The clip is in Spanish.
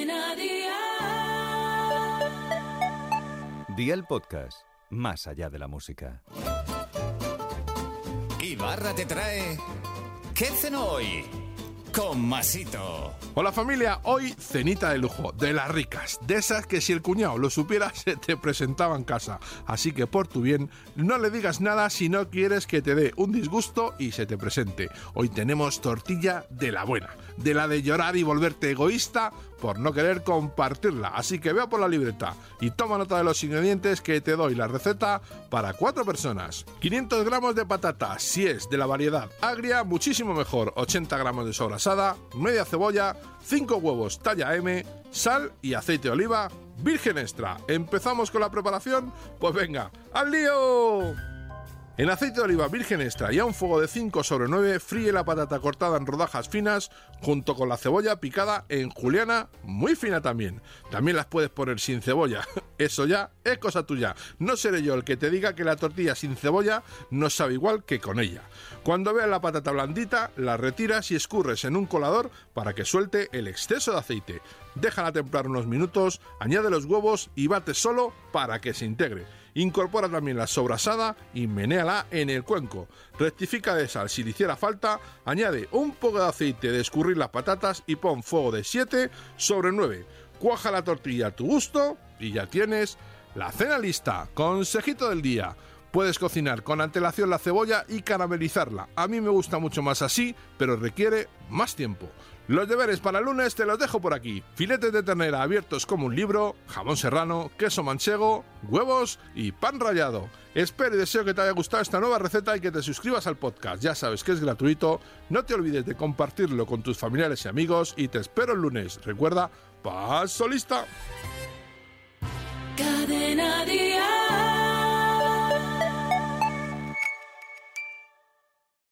Cadena Día el podcast, más allá de la música. Ibarra te trae. ¿Qué cenó hoy? Con Masito. Hola familia, hoy cenita de lujo, de las ricas, de esas que si el cuñado lo supiera se te presentaba en casa. Así que por tu bien, no le digas nada si no quieres que te dé un disgusto y se te presente. Hoy tenemos tortilla de la buena, de la de llorar y volverte egoísta por no querer compartirla. Así que vea por la libreta y toma nota de los ingredientes que te doy la receta para cuatro personas. 500 gramos de patatas, si es de la variedad agria, muchísimo mejor. 80 gramos de sobrasada, media cebolla, 5 huevos talla M, sal y aceite de oliva virgen extra. ¿Empezamos con la preparación? Pues venga, ¡al lío! En aceite de oliva virgen extra y a un fuego de 5 sobre 9 fríe la patata cortada en rodajas finas junto con la cebolla picada en juliana muy fina también. También las puedes poner sin cebolla. Eso ya es cosa tuya. No seré yo el que te diga que la tortilla sin cebolla no sabe igual que con ella. Cuando veas la patata blandita, la retiras y escurres en un colador para que suelte el exceso de aceite. Déjala templar unos minutos, añade los huevos y bate solo para que se integre. Incorpora también la sobrasada y menéala en el cuenco. Rectifica de sal si le hiciera falta, añade un poco de aceite de escurrir las patatas y pon fuego de 7 sobre 9. Cuaja la tortilla a tu gusto y ya tienes la cena lista. Consejito del día. Puedes cocinar con antelación la cebolla y caramelizarla. A mí me gusta mucho más así, pero requiere más tiempo. Los deberes para el lunes te los dejo por aquí. Filetes de ternera abiertos como un libro, jamón serrano, queso manchego, huevos y pan rallado. Espero y deseo que te haya gustado esta nueva receta y que te suscribas al podcast. Ya sabes que es gratuito. No te olvides de compartirlo con tus familiares y amigos y te espero el lunes. Recuerda, paso lista.